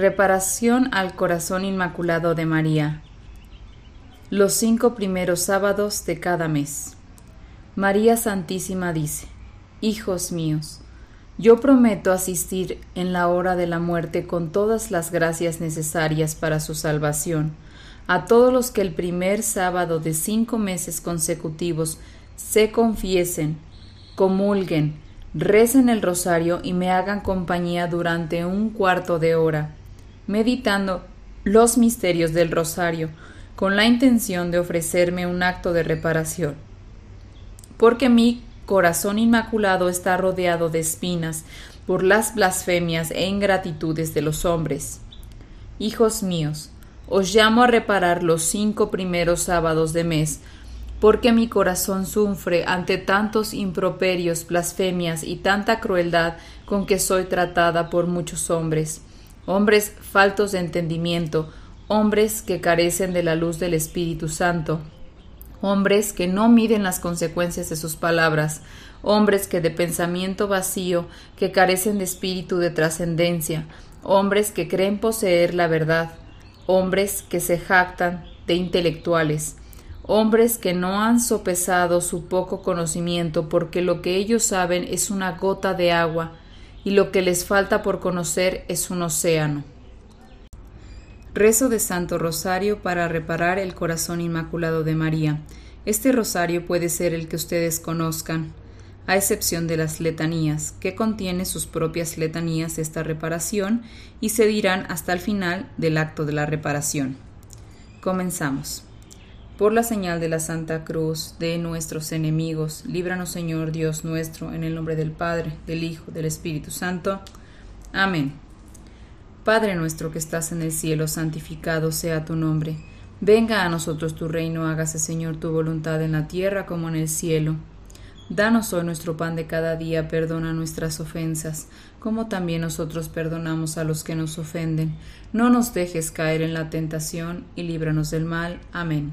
Reparación al Corazón Inmaculado de María. Los cinco primeros sábados de cada mes. María Santísima dice, Hijos míos, yo prometo asistir en la hora de la muerte con todas las gracias necesarias para su salvación a todos los que el primer sábado de cinco meses consecutivos se confiesen, comulguen, recen el rosario y me hagan compañía durante un cuarto de hora meditando los misterios del rosario, con la intención de ofrecerme un acto de reparación. Porque mi corazón inmaculado está rodeado de espinas por las blasfemias e ingratitudes de los hombres. Hijos míos, os llamo a reparar los cinco primeros sábados de mes, porque mi corazón sufre ante tantos improperios, blasfemias y tanta crueldad con que soy tratada por muchos hombres hombres faltos de entendimiento, hombres que carecen de la luz del Espíritu Santo, hombres que no miden las consecuencias de sus palabras, hombres que de pensamiento vacío, que carecen de espíritu de trascendencia, hombres que creen poseer la verdad, hombres que se jactan de intelectuales, hombres que no han sopesado su poco conocimiento porque lo que ellos saben es una gota de agua y lo que les falta por conocer es un océano. Rezo de Santo Rosario para reparar el corazón inmaculado de María. Este rosario puede ser el que ustedes conozcan, a excepción de las letanías, que contiene sus propias letanías esta reparación y se dirán hasta el final del acto de la reparación. Comenzamos. Por la señal de la Santa Cruz de nuestros enemigos, líbranos Señor Dios nuestro, en el nombre del Padre, del Hijo, del Espíritu Santo. Amén. Padre nuestro que estás en el cielo, santificado sea tu nombre. Venga a nosotros tu reino, hágase Señor tu voluntad en la tierra como en el cielo. Danos hoy nuestro pan de cada día, perdona nuestras ofensas, como también nosotros perdonamos a los que nos ofenden. No nos dejes caer en la tentación y líbranos del mal. Amén.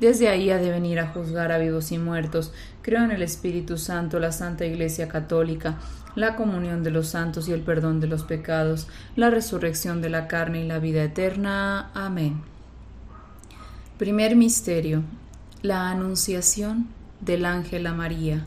desde ahí ha de venir a juzgar a vivos y muertos. Creo en el Espíritu Santo, la Santa Iglesia Católica, la comunión de los santos y el perdón de los pecados, la resurrección de la carne y la vida eterna. Amén. Primer Misterio. La Anunciación del Ángel a María.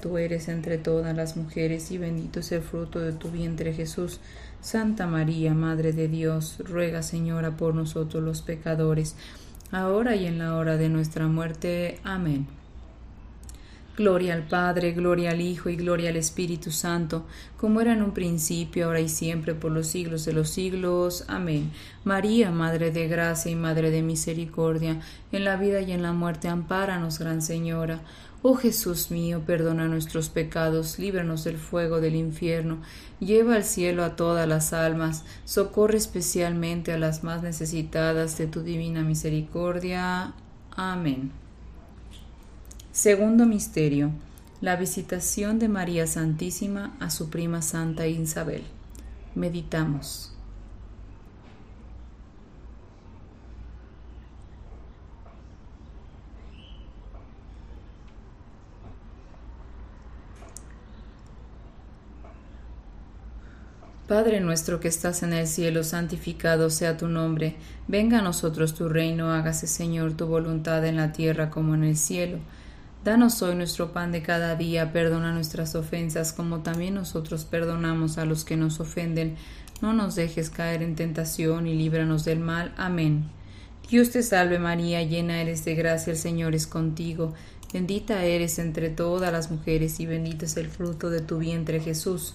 tú eres entre todas las mujeres y bendito es el fruto de tu vientre Jesús. Santa María, Madre de Dios, ruega Señora por nosotros los pecadores, ahora y en la hora de nuestra muerte. Amén. Gloria al Padre, gloria al Hijo y gloria al Espíritu Santo, como era en un principio, ahora y siempre, por los siglos de los siglos. Amén. María, Madre de Gracia y Madre de Misericordia, en la vida y en la muerte, ampáranos, Gran Señora. Oh Jesús mío, perdona nuestros pecados, líbranos del fuego del infierno, lleva al cielo a todas las almas, socorre especialmente a las más necesitadas de tu divina misericordia. Amén. Segundo Misterio. La visitación de María Santísima a su prima Santa Isabel. Meditamos. Padre nuestro que estás en el cielo, santificado sea tu nombre, venga a nosotros tu reino, hágase Señor tu voluntad en la tierra como en el cielo. Danos hoy nuestro pan de cada día, perdona nuestras ofensas como también nosotros perdonamos a los que nos ofenden. No nos dejes caer en tentación y líbranos del mal. Amén. Dios te salve María, llena eres de gracia, el Señor es contigo. Bendita eres entre todas las mujeres y bendito es el fruto de tu vientre Jesús.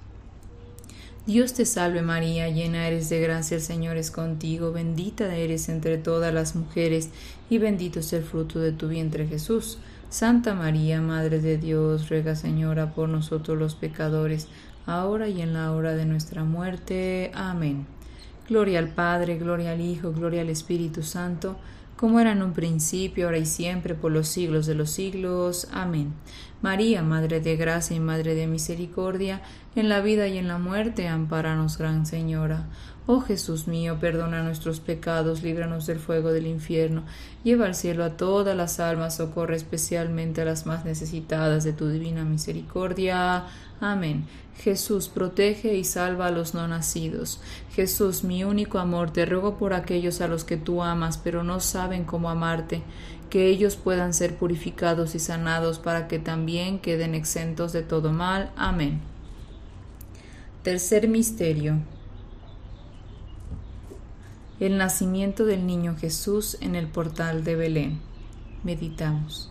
Dios te salve María, llena eres de gracia, el Señor es contigo, bendita eres entre todas las mujeres, y bendito es el fruto de tu vientre Jesús. Santa María, Madre de Dios, ruega Señora por nosotros los pecadores, ahora y en la hora de nuestra muerte. Amén. Gloria al Padre, gloria al Hijo, gloria al Espíritu Santo, como era en un principio, ahora y siempre, por los siglos de los siglos. Amén. María, Madre de Gracia y Madre de Misericordia, en la vida y en la muerte, amparanos, Gran Señora. Oh Jesús mío, perdona nuestros pecados, líbranos del fuego del infierno, lleva al cielo a todas las almas, socorre especialmente a las más necesitadas de tu divina misericordia. Amén. Jesús, protege y salva a los no nacidos. Jesús, mi único amor, te ruego por aquellos a los que tú amas, pero no saben cómo amarte, que ellos puedan ser purificados y sanados para que también queden exentos de todo mal. Amén. Tercer misterio. El nacimiento del niño Jesús en el portal de Belén. Meditamos.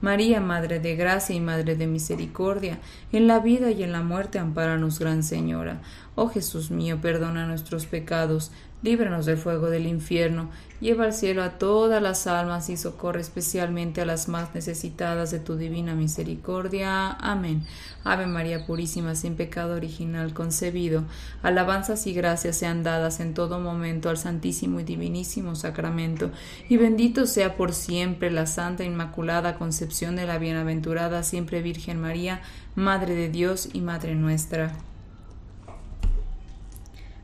María, Madre de Gracia y Madre de Misericordia, en la vida y en la muerte, ampáranos, Gran Señora. Oh Jesús mío, perdona nuestros pecados, líbranos del fuego del infierno, lleva al cielo a todas las almas y socorre especialmente a las más necesitadas de tu divina misericordia. Amén. Ave María Purísima, sin pecado original concebido, alabanzas y gracias sean dadas en todo momento al Santísimo y Divinísimo Sacramento, y bendito sea por siempre la Santa Inmaculada Concepción de la Bienaventurada Siempre Virgen María, Madre de Dios y Madre nuestra.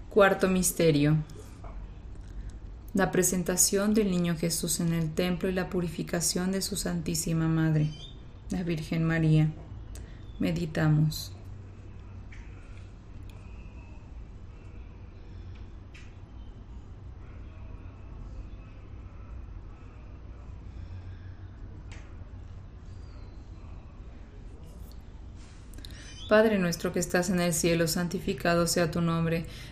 Cuarto Misterio. La presentación del Niño Jesús en el templo y la purificación de su Santísima Madre, la Virgen María. Meditamos. Padre nuestro que estás en el cielo, santificado sea tu nombre.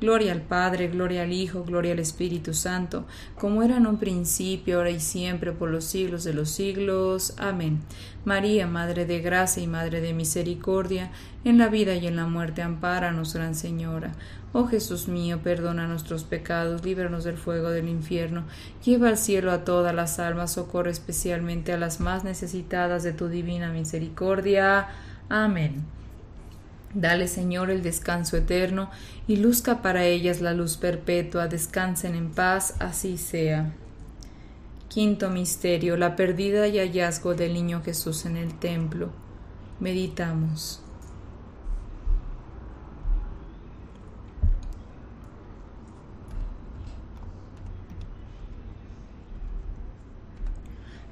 Gloria al Padre, gloria al Hijo, gloria al Espíritu Santo, como era en un principio, ahora y siempre, por los siglos de los siglos. Amén. María, Madre de Gracia y Madre de Misericordia, en la vida y en la muerte, ampáranos, Gran Señora. Oh Jesús mío, perdona nuestros pecados, líbranos del fuego del infierno, lleva al cielo a todas las almas, socorre especialmente a las más necesitadas de tu divina misericordia. Amén. Dale, Señor, el descanso eterno y luzca para ellas la luz perpetua. Descansen en paz, así sea. Quinto misterio, la pérdida y hallazgo del niño Jesús en el templo. Meditamos.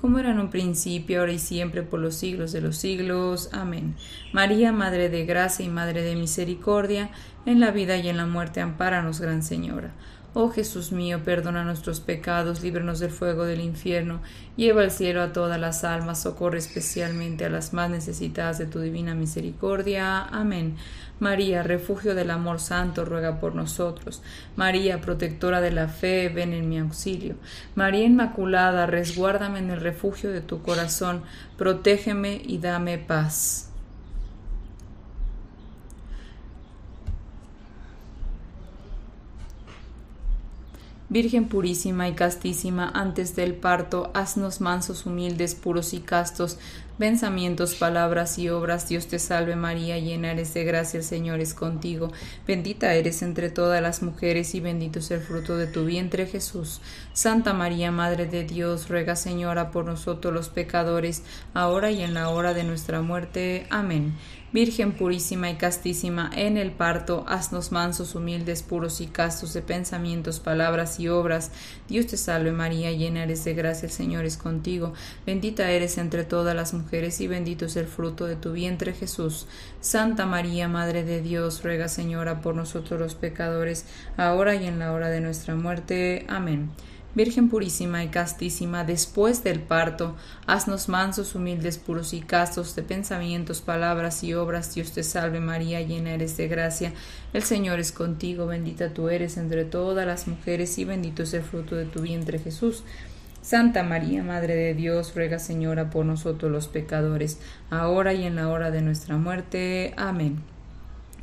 como era en un principio, ahora y siempre, por los siglos de los siglos. Amén. María, Madre de Gracia y Madre de Misericordia, en la vida y en la muerte, ampáranos, Gran Señora. Oh Jesús mío, perdona nuestros pecados, líbranos del fuego del infierno, lleva al cielo a todas las almas, socorre especialmente a las más necesitadas de tu divina misericordia. Amén. María, refugio del amor santo, ruega por nosotros. María, protectora de la fe, ven en mi auxilio. María Inmaculada, resguárdame en el refugio de tu corazón, protégeme y dame paz. Virgen purísima y castísima, antes del parto, haznos mansos, humildes, puros y castos, pensamientos, palabras y obras. Dios te salve María, llena eres de gracia, el Señor es contigo. Bendita eres entre todas las mujeres y bendito es el fruto de tu vientre Jesús. Santa María, Madre de Dios, ruega Señora por nosotros los pecadores, ahora y en la hora de nuestra muerte. Amén. Virgen purísima y castísima, en el parto, haznos mansos, humildes, puros y castos de pensamientos, palabras y obras. Dios te salve María, llena eres de gracia, el Señor es contigo. Bendita eres entre todas las mujeres y bendito es el fruto de tu vientre Jesús. Santa María, Madre de Dios, ruega Señora por nosotros los pecadores, ahora y en la hora de nuestra muerte. Amén. Virgen purísima y castísima, después del parto, haznos mansos, humildes, puros y castos de pensamientos, palabras y obras. Dios te salve María, llena eres de gracia. El Señor es contigo, bendita tú eres entre todas las mujeres y bendito es el fruto de tu vientre Jesús. Santa María, Madre de Dios, ruega Señora por nosotros los pecadores, ahora y en la hora de nuestra muerte. Amén.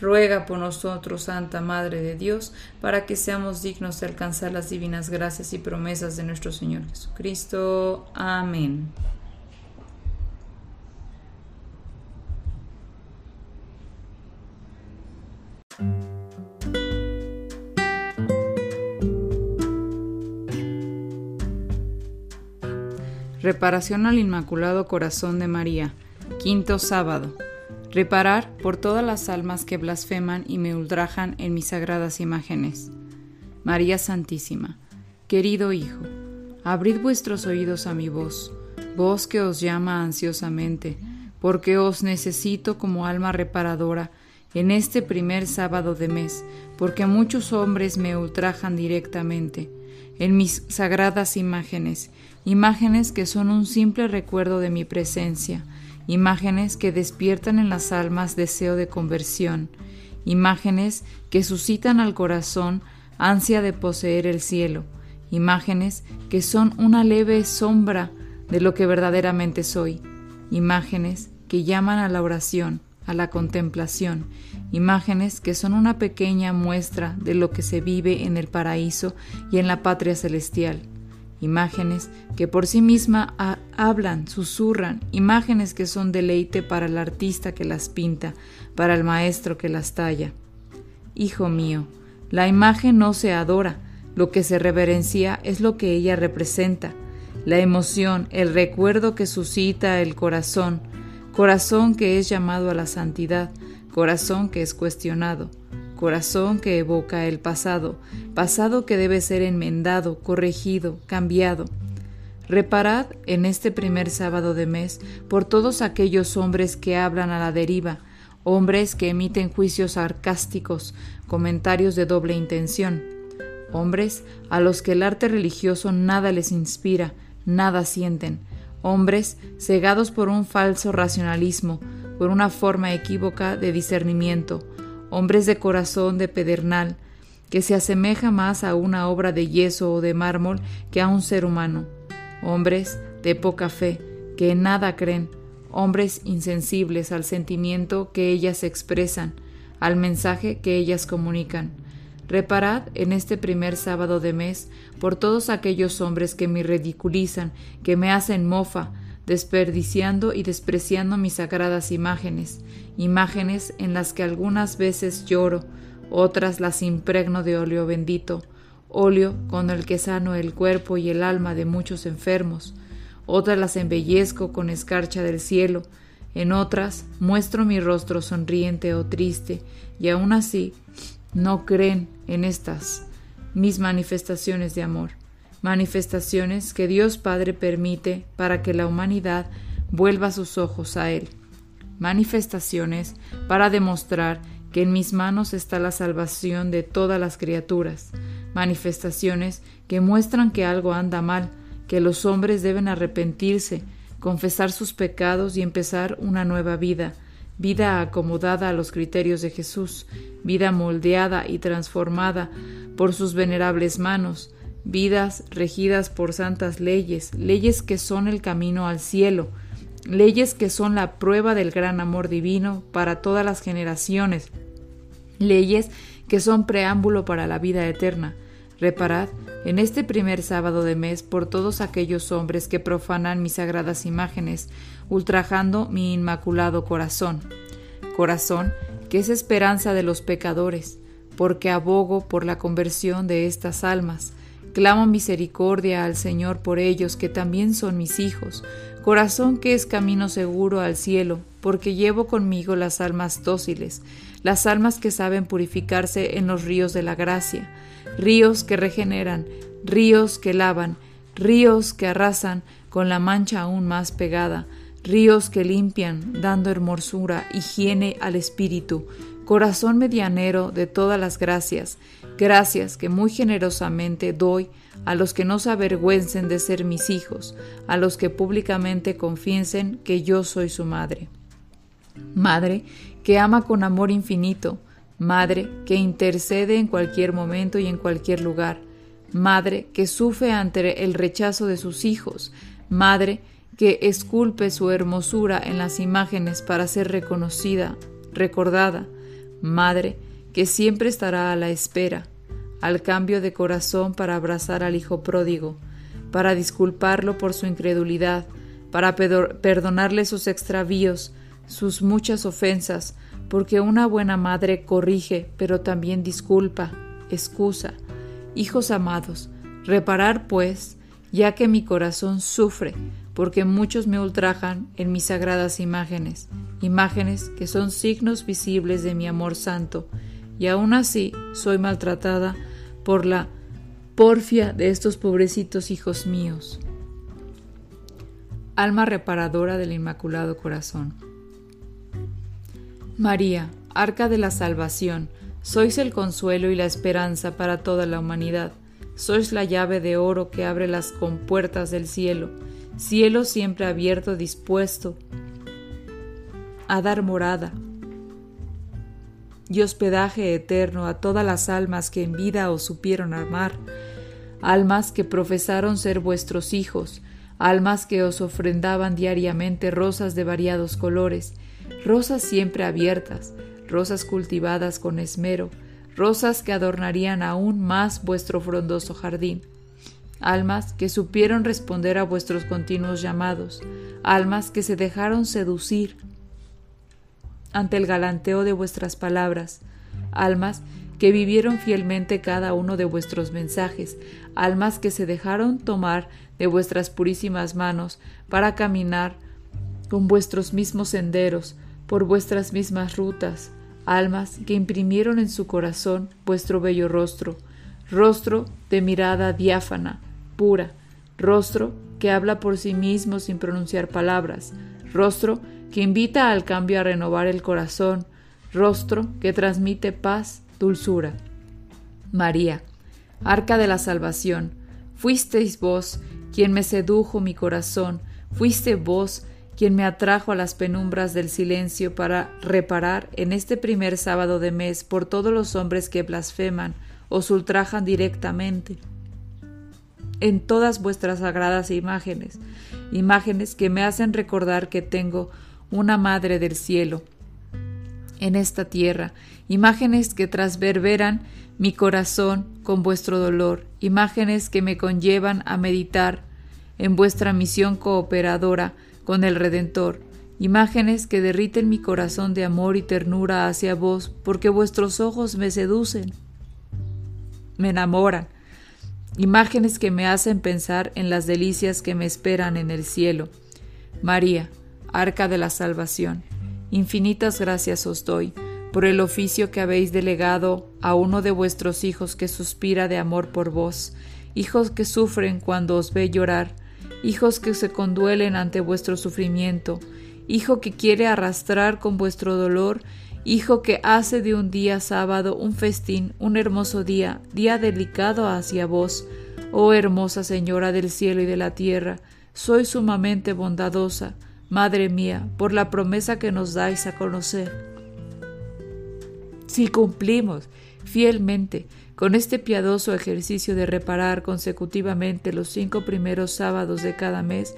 Ruega por nosotros, Santa Madre de Dios, para que seamos dignos de alcanzar las divinas gracias y promesas de nuestro Señor Jesucristo. Amén. Reparación al Inmaculado Corazón de María. Quinto sábado reparar por todas las almas que blasfeman y me ultrajan en mis sagradas imágenes. María Santísima, querido Hijo, abrid vuestros oídos a mi voz, voz que os llama ansiosamente, porque os necesito como alma reparadora en este primer sábado de mes, porque muchos hombres me ultrajan directamente en mis sagradas imágenes, imágenes que son un simple recuerdo de mi presencia, imágenes que despiertan en las almas deseo de conversión, imágenes que suscitan al corazón ansia de poseer el cielo, imágenes que son una leve sombra de lo que verdaderamente soy, imágenes que llaman a la oración, a la contemplación, imágenes que son una pequeña muestra de lo que se vive en el paraíso y en la patria celestial imágenes que por sí misma hablan, susurran, imágenes que son deleite para el artista que las pinta, para el maestro que las talla. Hijo mío, la imagen no se adora, lo que se reverencia es lo que ella representa, la emoción, el recuerdo que suscita el corazón, corazón que es llamado a la santidad, corazón que es cuestionado, corazón que evoca el pasado, pasado que debe ser enmendado, corregido, cambiado. Reparad en este primer sábado de mes por todos aquellos hombres que hablan a la deriva, hombres que emiten juicios sarcásticos, comentarios de doble intención, hombres a los que el arte religioso nada les inspira, nada sienten, hombres cegados por un falso racionalismo, por una forma equívoca de discernimiento, hombres de corazón de pedernal, que se asemeja más a una obra de yeso o de mármol que a un ser humano, hombres de poca fe, que en nada creen, hombres insensibles al sentimiento que ellas expresan, al mensaje que ellas comunican. Reparad en este primer sábado de mes por todos aquellos hombres que me ridiculizan, que me hacen mofa, desperdiciando y despreciando mis sagradas imágenes, imágenes en las que algunas veces lloro, otras las impregno de óleo bendito, óleo con el que sano el cuerpo y el alma de muchos enfermos, otras las embellezco con escarcha del cielo, en otras muestro mi rostro sonriente o triste, y aun así no creen en estas mis manifestaciones de amor, manifestaciones que Dios Padre permite para que la humanidad vuelva sus ojos a Él, manifestaciones para demostrar que en mis manos está la salvación de todas las criaturas, manifestaciones que muestran que algo anda mal, que los hombres deben arrepentirse, confesar sus pecados y empezar una nueva vida, vida acomodada a los criterios de Jesús, vida moldeada y transformada por sus venerables manos, vidas regidas por santas leyes, leyes que son el camino al cielo, leyes que son la prueba del gran amor divino para todas las generaciones, leyes que son preámbulo para la vida eterna. Reparad en este primer sábado de mes por todos aquellos hombres que profanan mis sagradas imágenes, ultrajando mi inmaculado corazón. Corazón que es esperanza de los pecadores, porque abogo por la conversión de estas almas. Clamo misericordia al Señor por ellos que también son mis hijos, corazón que es camino seguro al cielo, porque llevo conmigo las almas dóciles, las almas que saben purificarse en los ríos de la gracia, ríos que regeneran, ríos que lavan, ríos que arrasan con la mancha aún más pegada, ríos que limpian, dando hermosura, higiene al espíritu, corazón medianero de todas las gracias, gracias que muy generosamente doy a los que no se avergüencen de ser mis hijos, a los que públicamente confiesen que yo soy su madre. Madre que ama con amor infinito, Madre que intercede en cualquier momento y en cualquier lugar, Madre que sufre ante el rechazo de sus hijos, Madre que esculpe su hermosura en las imágenes para ser reconocida, recordada, Madre que siempre estará a la espera, al cambio de corazón para abrazar al Hijo pródigo, para disculparlo por su incredulidad, para perdonarle sus extravíos, sus muchas ofensas, porque una buena madre corrige, pero también disculpa, excusa. Hijos amados, reparar pues, ya que mi corazón sufre, porque muchos me ultrajan en mis sagradas imágenes, imágenes que son signos visibles de mi amor santo, y aún así soy maltratada por la porfia de estos pobrecitos hijos míos. Alma reparadora del Inmaculado Corazón. María, Arca de la Salvación, sois el consuelo y la esperanza para toda la humanidad. Sois la llave de oro que abre las compuertas del cielo, cielo siempre abierto, dispuesto a dar morada y hospedaje eterno a todas las almas que en vida os supieron amar, almas que profesaron ser vuestros hijos, almas que os ofrendaban diariamente rosas de variados colores, rosas siempre abiertas, rosas cultivadas con esmero, rosas que adornarían aún más vuestro frondoso jardín, almas que supieron responder a vuestros continuos llamados, almas que se dejaron seducir ante el galanteo de vuestras palabras, almas que vivieron fielmente cada uno de vuestros mensajes, almas que se dejaron tomar de vuestras purísimas manos para caminar con vuestros mismos senderos, por vuestras mismas rutas, almas que imprimieron en su corazón vuestro bello rostro, rostro de mirada diáfana, pura, rostro que habla por sí mismo sin pronunciar palabras, rostro invita al cambio a renovar el corazón, rostro que transmite paz, dulzura. María, arca de la salvación, fuisteis vos quien me sedujo mi corazón, fuiste vos quien me atrajo a las penumbras del silencio para reparar en este primer sábado de mes por todos los hombres que blasfeman o ultrajan directamente en todas vuestras sagradas imágenes, imágenes que me hacen recordar que tengo una madre del cielo en esta tierra, imágenes que trasverberan mi corazón con vuestro dolor, imágenes que me conllevan a meditar en vuestra misión cooperadora con el Redentor, imágenes que derriten mi corazón de amor y ternura hacia vos, porque vuestros ojos me seducen, me enamoran, imágenes que me hacen pensar en las delicias que me esperan en el cielo. María, Arca de la Salvación, infinitas gracias os doy por el oficio que habéis delegado a uno de vuestros hijos que suspira de amor por vos, hijos que sufren cuando os ve llorar, hijos que se conduelen ante vuestro sufrimiento, hijo que quiere arrastrar con vuestro dolor, hijo que hace de un día sábado un festín, un hermoso día, día delicado hacia vos, oh hermosa Señora del cielo y de la tierra, soy sumamente bondadosa, Madre mía, por la promesa que nos dais a conocer. Si cumplimos fielmente con este piadoso ejercicio de reparar consecutivamente los cinco primeros sábados de cada mes,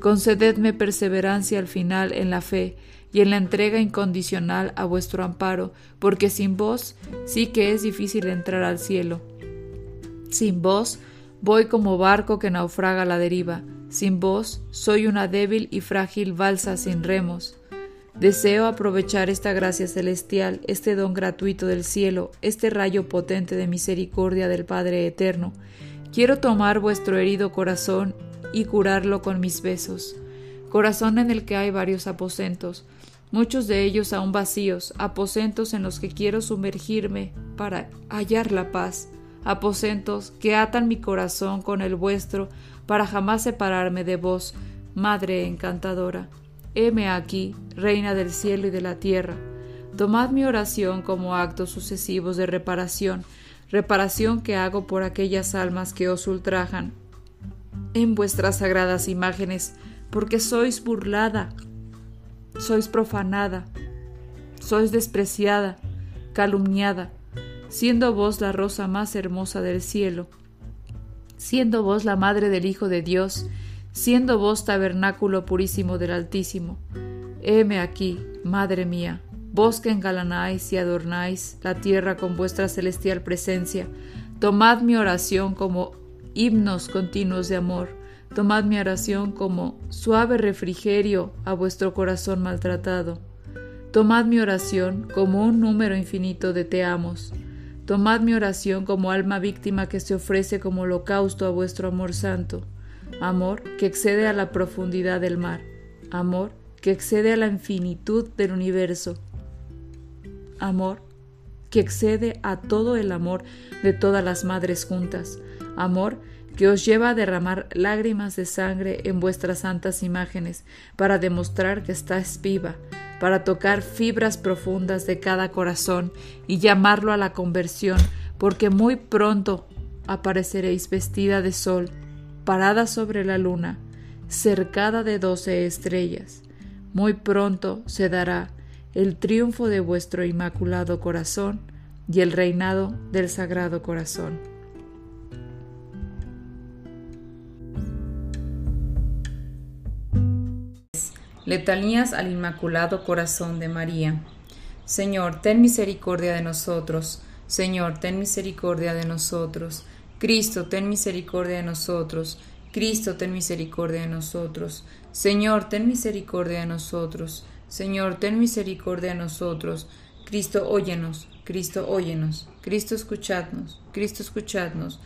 concededme perseverancia al final en la fe y en la entrega incondicional a vuestro amparo, porque sin vos sí que es difícil entrar al cielo. Sin vos voy como barco que naufraga a la deriva, sin vos soy una débil y frágil balsa sin remos. Deseo aprovechar esta gracia celestial, este don gratuito del cielo, este rayo potente de misericordia del Padre Eterno. Quiero tomar vuestro herido corazón y curarlo con mis besos. Corazón en el que hay varios aposentos, muchos de ellos aún vacíos, aposentos en los que quiero sumergirme para hallar la paz, aposentos que atan mi corazón con el vuestro para jamás separarme de vos, Madre encantadora. Heme aquí, Reina del cielo y de la tierra. Tomad mi oración como actos sucesivos de reparación, reparación que hago por aquellas almas que os ultrajan en vuestras sagradas imágenes, porque sois burlada, sois profanada, sois despreciada, calumniada, siendo vos la rosa más hermosa del cielo, siendo vos la madre del Hijo de Dios, siendo vos tabernáculo purísimo del Altísimo. Heme aquí, Madre mía, vos que engalanáis y adornáis la tierra con vuestra celestial presencia, tomad mi oración como himnos continuos de amor, tomad mi oración como suave refrigerio a vuestro corazón maltratado, tomad mi oración como un número infinito de te amos, tomad mi oración como alma víctima que se ofrece como holocausto a vuestro amor santo, amor que excede a la profundidad del mar, amor que excede a la infinitud del universo, amor que excede a todo el amor de todas las madres juntas, amor que os lleva a derramar lágrimas de sangre en vuestras santas imágenes para demostrar que estáis viva, para tocar fibras profundas de cada corazón y llamarlo a la conversión, porque muy pronto apareceréis vestida de sol parada sobre la luna, cercada de doce estrellas. Muy pronto se dará el triunfo de vuestro inmaculado corazón y el reinado del sagrado corazón. Al Inmaculado Corazón de María. Señor, ten misericordia de nosotros. Señor, ten misericordia de nosotros. Cristo, ten misericordia de nosotros. Cristo, ten misericordia de nosotros. Señor, ten misericordia de nosotros. Señor, ten misericordia de nosotros. Cristo, óyenos. Cristo, óyenos. Cristo, escuchadnos. Cristo, escuchadnos.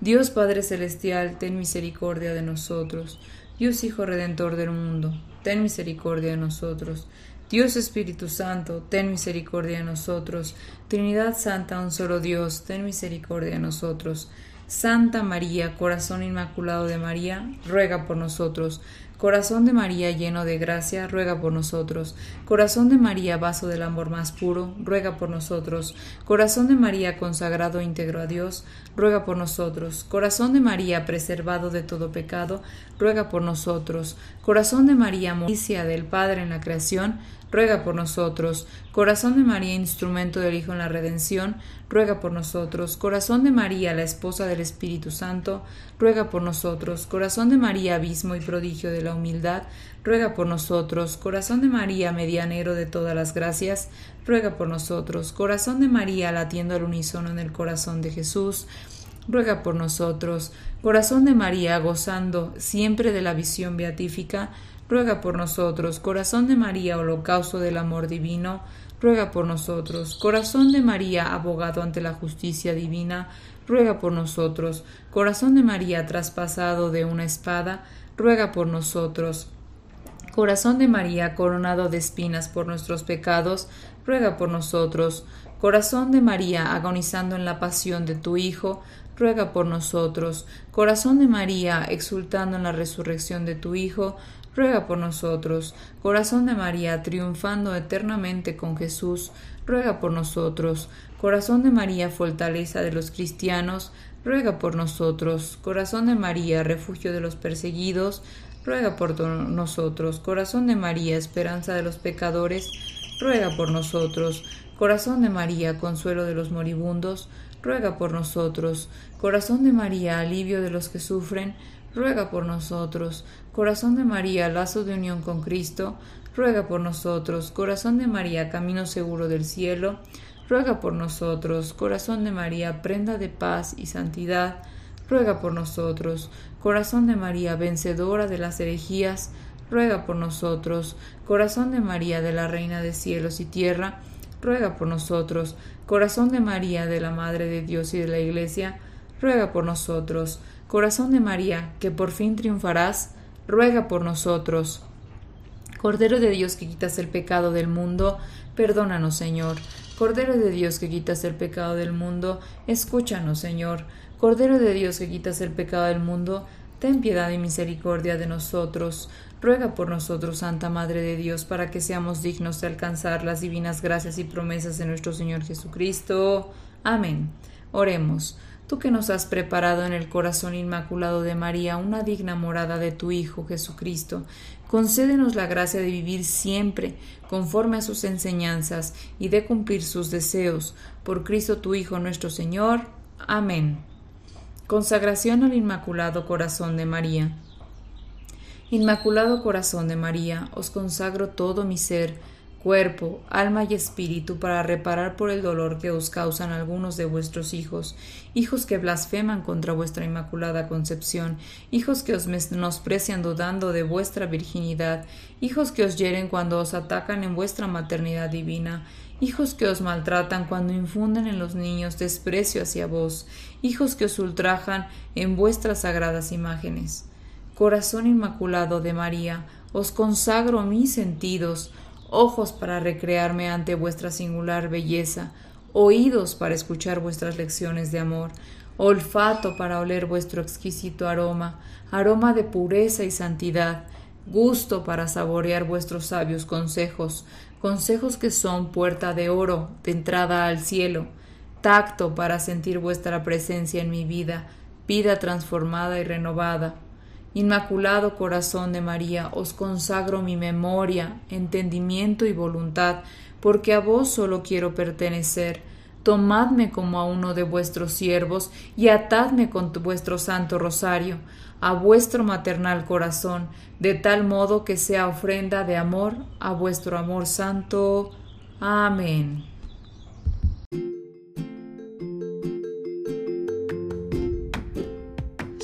Dios Padre Celestial, ten misericordia de nosotros. Dios Hijo Redentor del mundo, ten misericordia de nosotros. Dios Espíritu Santo, ten misericordia de nosotros. Trinidad Santa, un solo Dios, ten misericordia de nosotros. Santa María, corazón inmaculado de María, ruega por nosotros. Corazón de María lleno de gracia, ruega por nosotros. Corazón de María, vaso del amor más puro, ruega por nosotros. Corazón de María, consagrado íntegro a Dios, ruega por nosotros. Corazón de María, preservado de todo pecado, ruega por nosotros. Corazón de María, moricia del Padre en la creación, ruega por nosotros. Corazón de María, instrumento del Hijo en la redención, ruega por nosotros. Corazón de María, la esposa del Espíritu Santo, ruega por nosotros. Corazón de María, abismo y prodigio de la humildad, ruega por nosotros. Corazón de María, medianero de todas las gracias, ruega por nosotros. Corazón de María, latiendo al unísono en el corazón de Jesús, ruega por nosotros. Corazón de María, gozando siempre de la visión beatífica, ruega por nosotros. Corazón de María, holocausto del amor divino, ruega por nosotros. Corazón de María, abogado ante la justicia divina, ruega por nosotros. Corazón de María traspasado de una espada, ruega por nosotros. Corazón de María coronado de espinas por nuestros pecados, ruega por nosotros. Corazón de María agonizando en la pasión de tu Hijo, ruega por nosotros. Corazón de María exultando en la resurrección de tu Hijo, ruega por nosotros. Corazón de María triunfando eternamente con Jesús, ruega por nosotros. Corazón de María, fortaleza de los cristianos, ruega por nosotros. Corazón de María, refugio de los perseguidos, ruega por nosotros. Corazón de María, esperanza de los pecadores, ruega por nosotros. Corazón de María, consuelo de los moribundos, ruega por nosotros. Corazón de María, alivio de los que sufren, ruega por nosotros. Corazón de María, lazo de unión con Cristo, ruega por nosotros. Corazón de María, camino seguro del cielo, ruega por nosotros. Corazón de María, prenda de paz y santidad, ruega por nosotros. Corazón de María, vencedora de las herejías, ruega por nosotros. Corazón de María, de la Reina de cielos y tierra, ruega por nosotros. Corazón de María, de la Madre de Dios y de la Iglesia, ruega por nosotros. Corazón de María, que por fin triunfarás, ruega por nosotros. Cordero de Dios que quitas el pecado del mundo, perdónanos, Señor. Cordero de Dios que quitas el pecado del mundo, escúchanos, Señor. Cordero de Dios que quitas el pecado del mundo, ten piedad y misericordia de nosotros. Ruega por nosotros, Santa Madre de Dios, para que seamos dignos de alcanzar las divinas gracias y promesas de nuestro Señor Jesucristo. Amén. Oremos. Tú que nos has preparado en el corazón inmaculado de María una digna morada de tu Hijo Jesucristo, concédenos la gracia de vivir siempre conforme a sus enseñanzas y de cumplir sus deseos. Por Cristo tu Hijo nuestro Señor. Amén. Consagración al Inmaculado Corazón de María. Inmaculado Corazón de María, os consagro todo mi ser, cuerpo, alma y espíritu para reparar por el dolor que os causan algunos de vuestros hijos, hijos que blasfeman contra vuestra Inmaculada Concepción, hijos que os menosprecian dudando de vuestra virginidad, hijos que os hieren cuando os atacan en vuestra maternidad divina, hijos que os maltratan cuando infunden en los niños desprecio hacia vos, hijos que os ultrajan en vuestras sagradas imágenes. Corazón Inmaculado de María, os consagro mis sentidos, ojos para recrearme ante vuestra singular belleza, oídos para escuchar vuestras lecciones de amor, olfato para oler vuestro exquisito aroma, aroma de pureza y santidad, gusto para saborear vuestros sabios consejos, consejos que son puerta de oro, de entrada al cielo, tacto para sentir vuestra presencia en mi vida, vida transformada y renovada, Inmaculado Corazón de María, os consagro mi memoria, entendimiento y voluntad, porque a vos solo quiero pertenecer. Tomadme como a uno de vuestros siervos y atadme con vuestro santo rosario a vuestro maternal corazón, de tal modo que sea ofrenda de amor a vuestro amor santo. Amén.